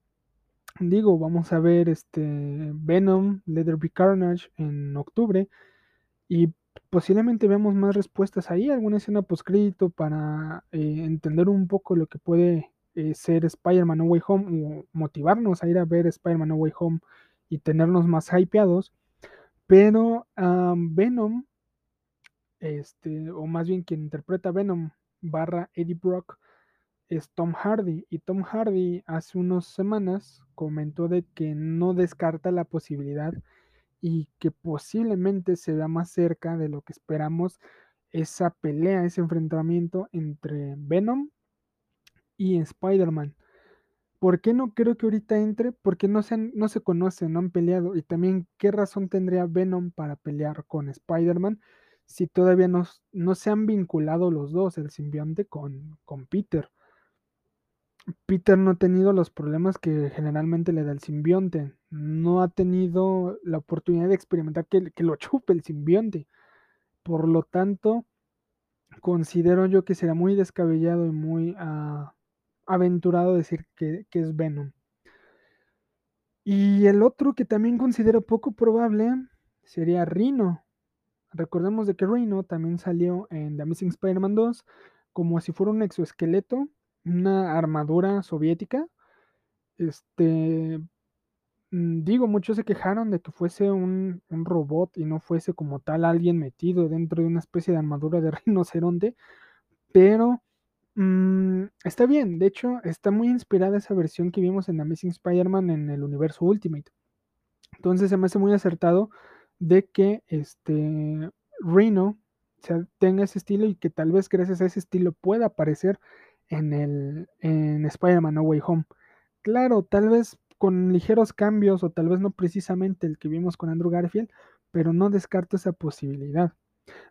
Digo, vamos a ver este Venom, Leather Be Carnage en octubre y posiblemente veamos más respuestas ahí, alguna escena postcrédito para eh, entender un poco lo que puede eh, ser Spider-Man No Way Home o motivarnos a ir a ver Spider-Man No Way Home y tenernos más hypeados. Pero Venom, este, o más bien quien interpreta Venom barra Eddie Brock, es Tom Hardy. Y Tom Hardy hace unas semanas comentó de que no descarta la posibilidad y que posiblemente se vea más cerca de lo que esperamos esa pelea, ese enfrentamiento entre Venom y Spider-Man. ¿Por qué no creo que ahorita entre? Porque no se, no se conocen, no han peleado. Y también, ¿qué razón tendría Venom para pelear con Spider-Man si todavía no, no, se han vinculado los dos, el simbionte con, con Peter? Peter no ha tenido los problemas que generalmente le da el simbionte. No ha tenido la oportunidad de experimentar que, que lo chupe el simbionte. Por lo tanto, considero yo que será muy descabellado y muy... Uh, aventurado decir que, es Venom. Y el otro que también considero poco probable sería Rhino. Recordemos de que Rhino también salió en The Amazing Spider-Man 2 como si fuera un exoesqueleto, una armadura soviética. Este, mm, digo, muchos se quejaron de que fuese un, un, robot y no fuese como tal alguien metido dentro de una especie de armadura de rinoceronte, pero Mm, está bien, de hecho, está muy inspirada esa versión que vimos en Amazing Spider-Man en el universo Ultimate. Entonces se me hace muy acertado de que este Reno tenga ese estilo y que tal vez gracias a ese estilo pueda aparecer en en Spider-Man No Way Home. Claro, tal vez con ligeros cambios o tal vez no precisamente el que vimos con Andrew Garfield, pero no descarto esa posibilidad.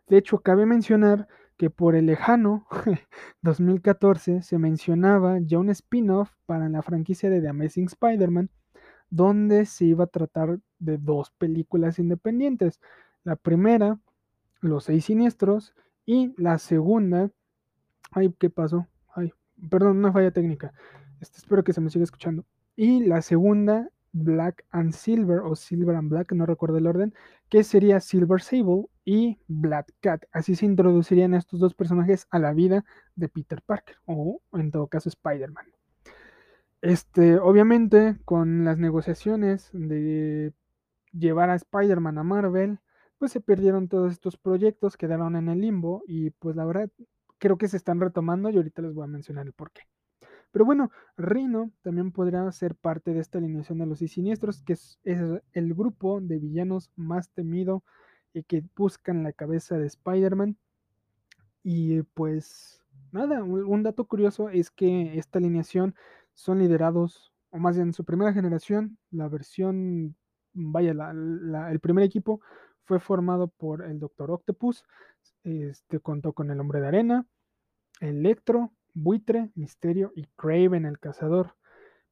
De hecho, cabe mencionar que por el lejano 2014 se mencionaba ya un spin-off para la franquicia de The Amazing Spider-Man, donde se iba a tratar de dos películas independientes. La primera, Los Seis Siniestros, y la segunda, ay, ¿qué pasó? Ay, perdón, una falla técnica. Este, espero que se me siga escuchando. Y la segunda, Black and Silver o Silver and Black, no recuerdo el orden, que sería Silver Sable y Black Cat. Así se introducirían estos dos personajes a la vida de Peter Parker o en todo caso Spider-Man. Este, obviamente, con las negociaciones de llevar a Spider-Man a Marvel, pues se perdieron todos estos proyectos, quedaron en el limbo y pues la verdad creo que se están retomando y ahorita les voy a mencionar el porqué. Pero bueno, Rhino también podría ser parte de esta alineación de los siniestros, que es, el grupo de villanos más temido y que buscan la cabeza de Spider-Man. Y pues nada, un, dato curioso es que esta alineación son liderados, o más bien su primera generación, la versión, vaya, el primer equipo fue formado por el Doctor Octopus, este contó con el Hombre de Arena, Electro, Buitre, Misterio y Craven el Cazador.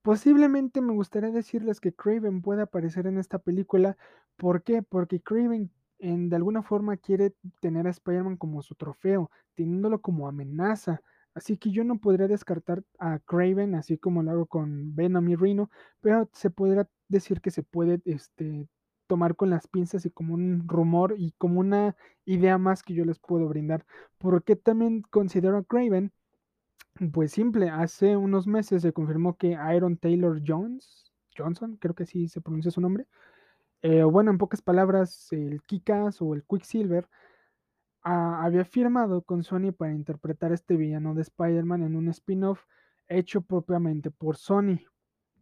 Posiblemente me gustaría decirles que Craven puede aparecer en esta película. ¿Por qué? Porque Craven en, de alguna forma quiere tener a Spider-Man como su trofeo, teniéndolo como amenaza. Así que yo no podría descartar a Craven así como lo hago con Venom y Rhino, pero se podría decir que se puede este, tomar con las pinzas y como un rumor y como una idea más que yo les puedo brindar. Porque también considero a Craven, pues simple, hace unos meses se confirmó que Iron Taylor Jones, Johnson, creo que sí se pronuncia su nombre, eh, bueno, en pocas palabras, el Kikas o el Quicksilver había firmado con Sony para interpretar este villano de Spider-Man en un spin-off hecho propiamente por Sony.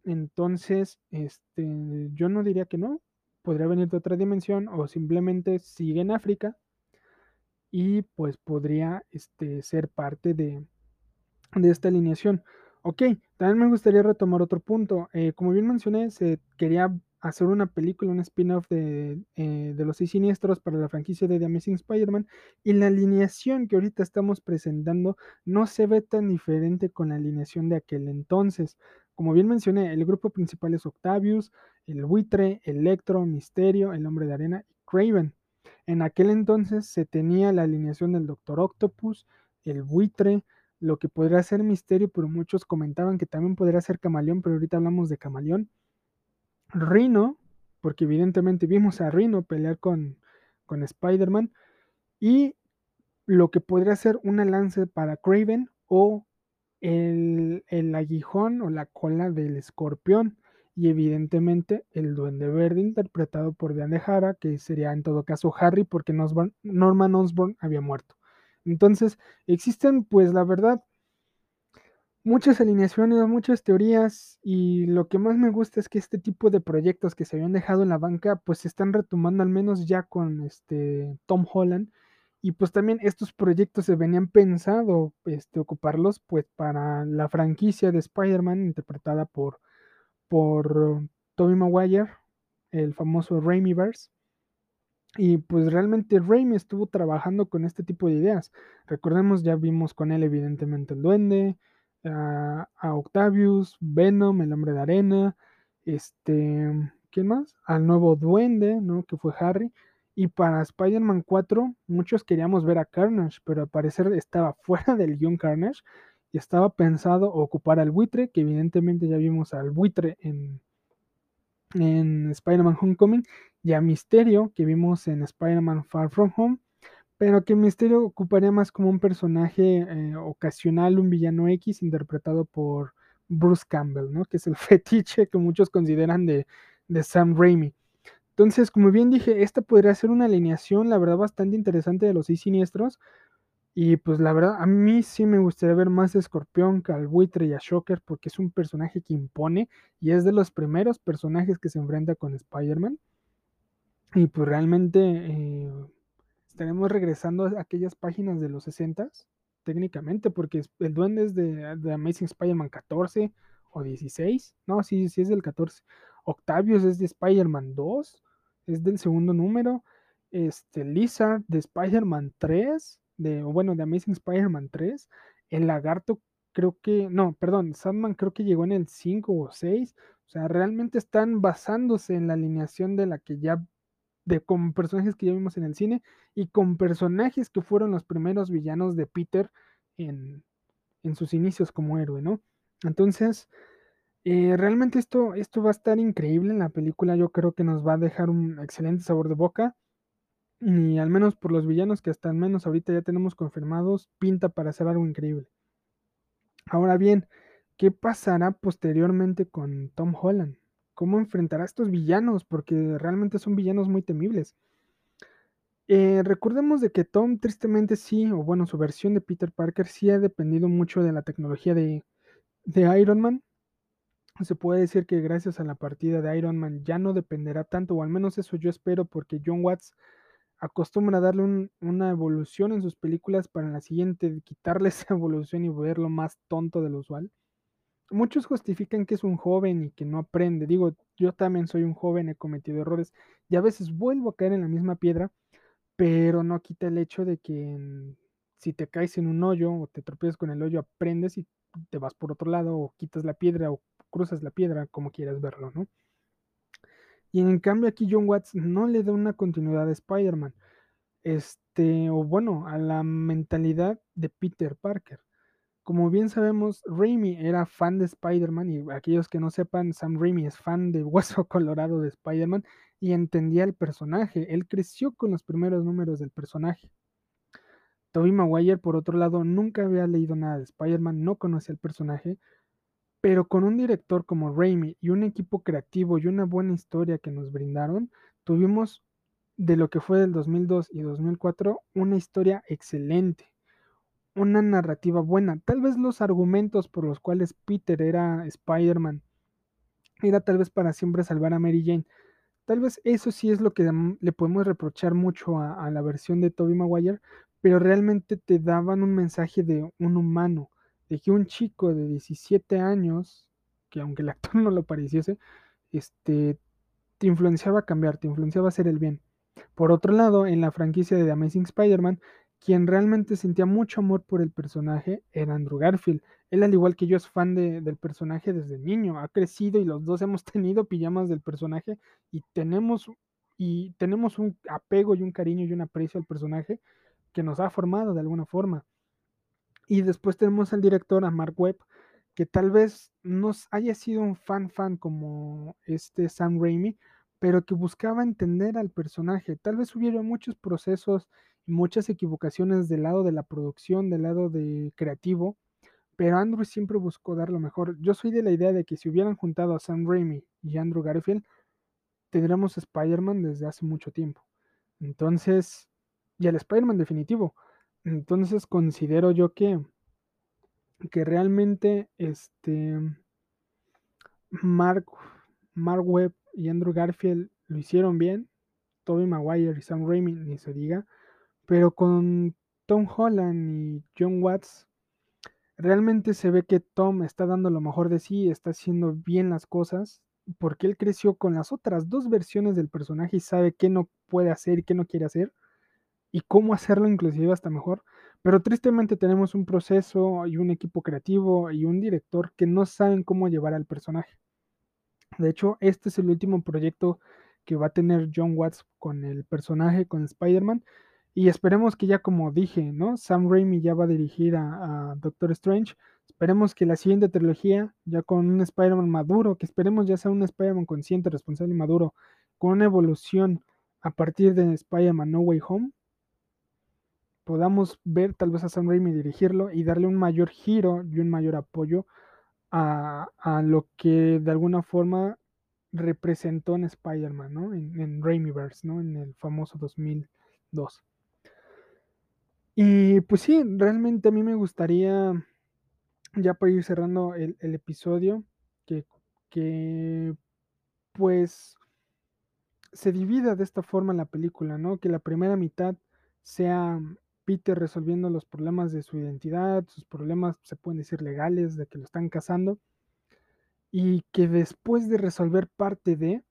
Entonces, este, yo no diría que no, podría venir de otra dimensión o simplemente sigue en África y pues podría este, ser parte de, de esta alineación. Ok, también me gustaría retomar otro punto. Eh, como bien mencioné, se quería hacer una película, un spin-off de, eh, de, los seis siniestros para la franquicia de The Amazing Spider-Man y la alineación que ahorita estamos presentando no se ve tan diferente con la alineación de aquel entonces. Como bien mencioné, el grupo principal es Octavius, el buitre, Electro, Misterio, el hombre de arena y Craven. En aquel entonces se tenía la alineación del Doctor Octopus, el buitre, lo que podría ser Misterio, pero muchos comentaban que también podría ser Camaleón, pero ahorita hablamos de Camaleón. Rhino, porque evidentemente vimos a Rhino pelear con, con Spider-Man, y lo que podría ser una lance para Craven o el, el, aguijón o la cola del escorpión y evidentemente el duende verde interpretado por Dean Jara, que sería en todo caso Harry porque Norman Osborn había muerto. Entonces existen pues la verdad muchas alineaciones, muchas teorías y lo que más me gusta es que este tipo de proyectos que se habían dejado en la banca pues se están retomando al menos ya con este Tom Holland y pues también estos proyectos se venían pensado este, ocuparlos pues para la franquicia de Spider-Man interpretada por, por Tobey Maguire, el famoso Raimiverse. Y pues realmente Raimi estuvo trabajando con este tipo de ideas. Recordemos, ya vimos con él evidentemente el duende, a, Octavius, Venom, el hombre de arena, este, ¿quién más? Al nuevo duende, ¿no? Que fue Harry. Y para Spider-Man 4, muchos queríamos ver a Carnage, pero al parecer estaba fuera del guion Carnage y estaba pensado ocupar al buitre, que evidentemente ya vimos al buitre en, en Spider-Man Homecoming, y a Misterio, que vimos en Spider-Man Far From Home, pero que Misterio ocuparía más como un personaje eh, ocasional, un villano X, interpretado por Bruce Campbell, ¿no? Que es el fetiche que muchos consideran de, de Sam Raimi. Entonces, como bien dije, esta podría ser una alineación, la verdad, bastante interesante de los seis siniestros. Y pues la verdad, a mí sí me gustaría ver más a Escorpión que al buitre y a Shocker, porque es un personaje que impone y es de los primeros personajes que se enfrenta con Spider-Man. Y pues realmente eh, estaremos regresando a aquellas páginas de los 60 técnicamente, porque el duende es de, Amazing Spider-Man 14 o 16. No, sí, sí es del 14. Octavius es de Spider-Man 2, es del segundo número. Este, Lizard de Spider-Man 3, de, bueno, de Amazing Spider-Man 3. El lagarto creo que, no, perdón, Sandman creo que llegó en el 5 o 6. O sea, realmente están basándose en la alineación de la que ya de con personajes que ya vimos en el cine y con personajes que fueron los primeros villanos de Peter en, en sus inicios como héroe, ¿no? Entonces, eh, realmente esto, esto va a estar increíble en la película. Yo creo que nos va a dejar un excelente sabor de boca. Y al menos por los villanos que hasta al menos ahorita ya tenemos confirmados, pinta para hacer algo increíble. Ahora bien, ¿qué pasará posteriormente con Tom Holland? ¿Cómo enfrentará a estos villanos? Porque realmente son villanos muy temibles. Eh, recordemos de que Tom tristemente sí, o bueno, su versión de Peter Parker sí ha dependido mucho de la tecnología de, de Iron Man. Se puede decir que gracias a la partida de Iron Man ya no dependerá tanto, o al menos eso yo espero, porque John Watts acostumbra a darle una evolución en sus películas para en la siguiente quitarle esa evolución y verlo más tonto de lo usual. Muchos justifican que es un joven y que no aprende. Digo, yo también soy un joven, he cometido errores y a veces vuelvo a caer en la misma piedra, pero no quita el hecho de que si te caes en un hoyo o te tropiezas con el hoyo, aprendes y te vas por otro lado o quitas la piedra o cruzas la piedra, como quieras verlo, ¿no? Y en cambio aquí John Watts no le da una continuidad a Spider-Man. Este, o bueno, a la mentalidad de Peter Parker. Como bien sabemos, Raimi era fan de Spider-Man y aquellos que no sepan, Sam Raimi es fan de Hueso Colorado de Spider-Man y entendía el personaje. Él creció con los primeros números del personaje. Tobey Maguire, por otro lado, nunca había leído nada de Spider-Man, no conocía el personaje, pero con un director como Raimi y un equipo creativo y una buena historia que nos brindaron, tuvimos de lo que fue del 2002 y 2004 una historia excelente, una narrativa buena. Tal vez los argumentos por los cuales Peter era Spider-Man era tal vez para siempre salvar a Mary Jane. Tal vez eso sí es lo que le podemos reprochar mucho a, a la versión de Tobey Maguire, pero realmente te daban un mensaje de un humano, de que un chico de 17 años, que aunque el actor no lo pareciese, este, te influenciaba a cambiar, te influenciaba a hacer el bien. Por otro lado, en la franquicia de The Amazing Spider-Man, quien realmente sentía mucho amor por el personaje era Andrew Garfield. Él, al igual que yo, es fan del personaje desde niño. Ha crecido y los dos hemos tenido pijamas del personaje y tenemos, y tenemos un apego y un cariño y un aprecio al personaje que nos ha formado de alguna forma. Y después tenemos al director, a Mark Webb, que tal vez no haya sido un fan fan como este Sam Raimi, pero que buscaba entender al personaje. Tal vez hubiera muchos procesos y muchas equivocaciones del lado de la producción, del lado de creativo, pero Andrew siempre buscó dar lo mejor. Yo soy de la idea de que si hubieran juntado a Sam Raimi y Andrew Garfield, tendríamos Spider-Man desde hace mucho tiempo. Entonces, y el Spider-Man definitivo. Entonces considero yo que, que realmente este Mark, Mark Webb y Andrew Garfield lo hicieron bien. Tobey Maguire y Sam Raimi, ni se diga. Pero con Tom Holland y John Watts, realmente se ve que Tom está dando lo mejor de sí, está haciendo bien las cosas, porque él creció con las otras dos versiones del personaje y sabe qué no puede hacer y qué no quiere hacer y cómo hacerlo inclusive hasta mejor. Pero tristemente tenemos un proceso y un equipo creativo y un director que no saben cómo llevar al personaje. De hecho, este es el último proyecto que va a tener John Watts con el personaje, con Spider-Man. Y esperemos que ya como dije, ¿no? Sam Raimi ya va a dirigir a, a Doctor Strange. Esperemos que la siguiente trilogía, ya con un Spider-Man maduro, que esperemos ya sea un Spider-Man consciente, responsable y maduro, con una evolución a partir de Spider-Man No Way Home, podamos ver tal vez a Sam Raimi dirigirlo y darle un mayor giro y un mayor apoyo a, lo que de alguna forma representó en Spider-Man, ¿no? En, en Raimiverse, ¿no? En el famoso 2002. Y pues sí, realmente a mí me gustaría, ya para ir cerrando el, episodio, que, que pues se divida de esta forma la película, ¿no? Que la primera mitad sea Peter resolviendo los problemas de su identidad, sus problemas, se pueden decir, legales, de que lo están casando, y que después de resolver parte de,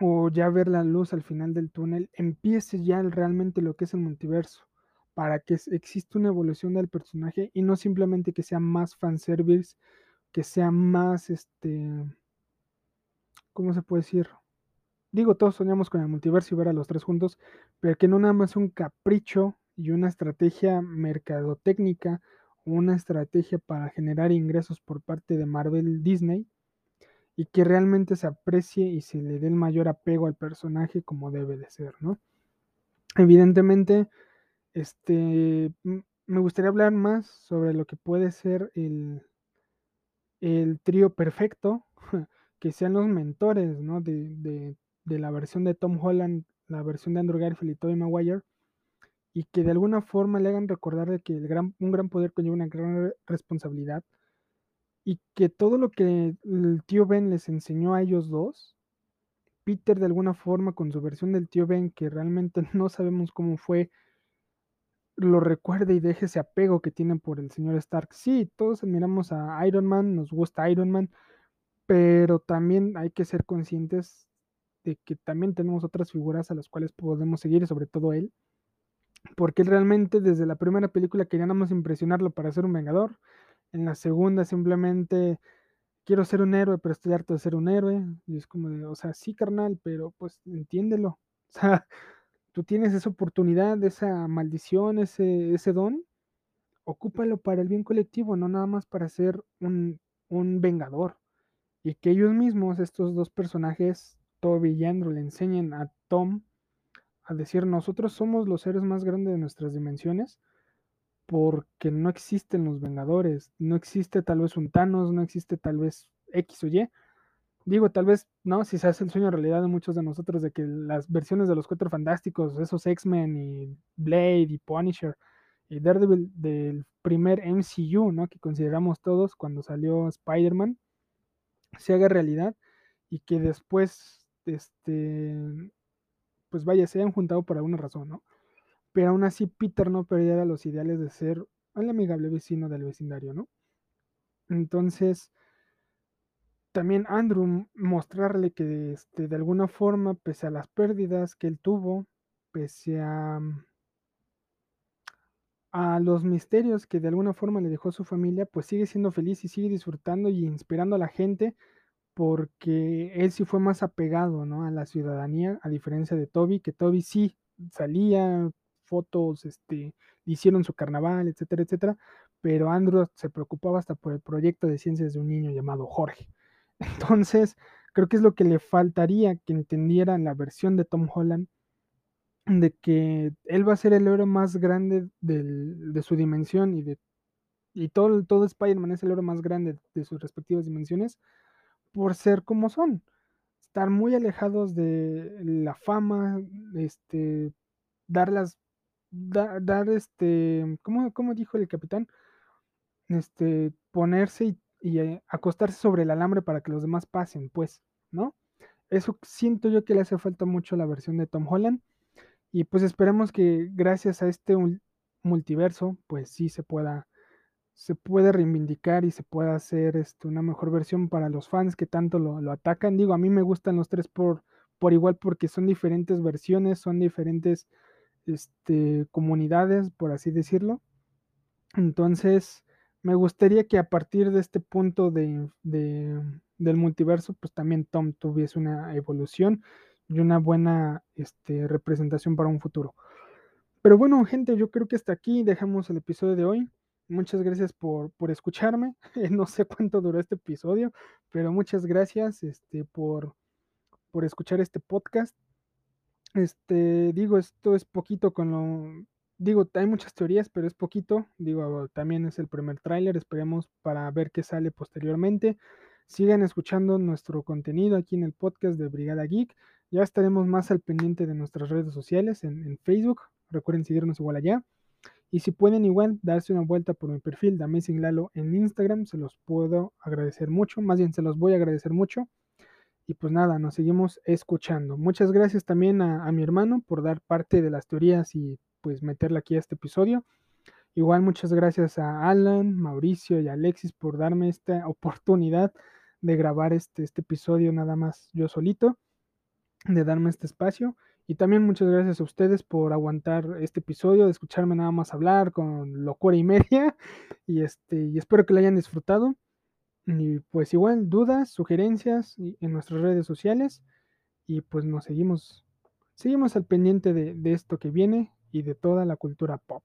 o ya ver la luz al final del túnel, empiece ya realmente lo que es el multiverso, para que exista una evolución del personaje y no simplemente que sea más fanservice, que sea más, este, ¿cómo se puede decir? Digo, todos soñamos con el multiverso y ver a los tres juntos, pero que no nada más un capricho y una estrategia mercadotécnica una estrategia para generar ingresos por parte de Marvel Disney y que realmente se aprecie y se le dé el mayor apego al personaje como debe de ser, ¿no? Evidentemente, este, me gustaría hablar más sobre lo que puede ser el, el trío perfecto, que sean los mentores, ¿no? De, de, de, la versión de Tom Holland, la versión de Andrew Garfield y Tobey Maguire, y que de alguna forma le hagan recordar de que el gran, un gran poder conlleva una gran responsabilidad, y que todo lo que el tío Ben les enseñó a ellos dos, Peter de alguna forma con su versión del tío Ben, que realmente no sabemos cómo fue, lo recuerde y deje ese apego que tienen por el señor Stark. Sí, todos admiramos a Iron Man, nos gusta Iron Man, pero también hay que ser conscientes de que también tenemos otras figuras a las cuales podemos seguir, sobre todo él, porque él realmente desde la primera película quería nada más impresionarlo para ser un vengador, en la segunda simplemente quiero ser un héroe, pero estoy harto de ser un héroe. Y es como de, o sea, sí, carnal, pero pues entiéndelo. O sea, tú tienes esa oportunidad, esa maldición, ese, ese don, ocúpalo para el bien colectivo, no nada más para ser un, un vengador. Y que ellos mismos, estos dos personajes, Toby y Andrew, le enseñen a Tom a decir, nosotros somos los héroes más grandes de nuestras dimensiones porque no existen los Vengadores, no existe tal vez un Thanos, no existe tal vez X o Y. Digo, tal vez, no, si se hace el sueño realidad de muchos de nosotros de que las versiones de los Cuatro Fantásticos, esos X-Men y Blade y Punisher y Daredevil del primer MCU, ¿no? Que consideramos todos cuando salió Spider-Man, se haga realidad y que después, este, pues vaya, se hayan juntado por alguna razón, ¿no? pero aún así Peter no perdiera los ideales de ser el amigable vecino del vecindario, ¿no? Entonces, también Andrew mostrarle que este, de alguna forma, pese a las pérdidas que él tuvo, pese a, a los misterios que de alguna forma le dejó su familia, pues sigue siendo feliz y sigue disfrutando y inspirando a la gente porque él sí fue más apegado ¿no? a la ciudadanía, a diferencia de Toby, que Toby sí salía, fotos, este, hicieron su carnaval, etcétera, etcétera, pero Andrew se preocupaba hasta por el proyecto de ciencias de un niño llamado Jorge. Entonces, creo que es lo que le faltaría que entendieran la versión de Tom Holland, de que él va a ser el héroe más grande de su dimensión y de y todo, todo Spider-Man es el héroe más grande de sus respectivas dimensiones por ser como son. Estar muy alejados de la fama, este, dar las dar este, ¿cómo, dijo el capitán? Este, ponerse y, eh, acostarse sobre el alambre para que los demás pasen, pues, ¿no? Eso siento yo que le hace falta mucho a la versión de Tom Holland. Y pues esperemos que gracias a este multiverso, pues sí se pueda, se puede reivindicar y se pueda hacer este, una mejor versión para los fans que tanto lo, lo, atacan. Digo, a mí me gustan los tres por, por igual porque son diferentes versiones, son diferentes este, comunidades, por así decirlo. Entonces, me gustaría que a partir de este punto de, del multiverso, pues también Tom tuviese una evolución y una buena este, representación para un futuro. Pero bueno, gente, yo creo que hasta aquí dejamos el episodio de hoy. Muchas gracias por, por escucharme. no sé cuánto duró este episodio, pero muchas gracias este, por, por escuchar este podcast. Este, digo, esto es poquito con lo. Digo, hay muchas teorías, pero es poquito. Digo, también es el primer tráiler. Esperemos para ver qué sale posteriormente. Sigan escuchando nuestro contenido aquí en el podcast de Brigada Geek. Ya estaremos más al pendiente de nuestras redes sociales en, Facebook. Recuerden seguirnos igual allá. Y si pueden igual darse una vuelta por mi perfil de Amazing Lalo en Instagram, se los puedo agradecer mucho. Más bien, se los voy a agradecer mucho. Y pues nada, nos seguimos escuchando. Muchas gracias también a, mi hermano por dar parte de las teorías y pues meterla aquí a este episodio. Igual muchas gracias a Alan, Mauricio y Alexis por darme esta oportunidad de grabar este, este episodio nada más yo solito, de darme este espacio. Y también muchas gracias a ustedes por aguantar este episodio, de escucharme nada más hablar con locura y media. Y, este, y espero que lo hayan disfrutado. Y pues igual, dudas, sugerencias en nuestras redes sociales. Y pues nos seguimos, seguimos al pendiente de, de esto que viene y de toda la cultura pop.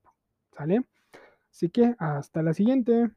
¿Sale? Así que hasta la siguiente.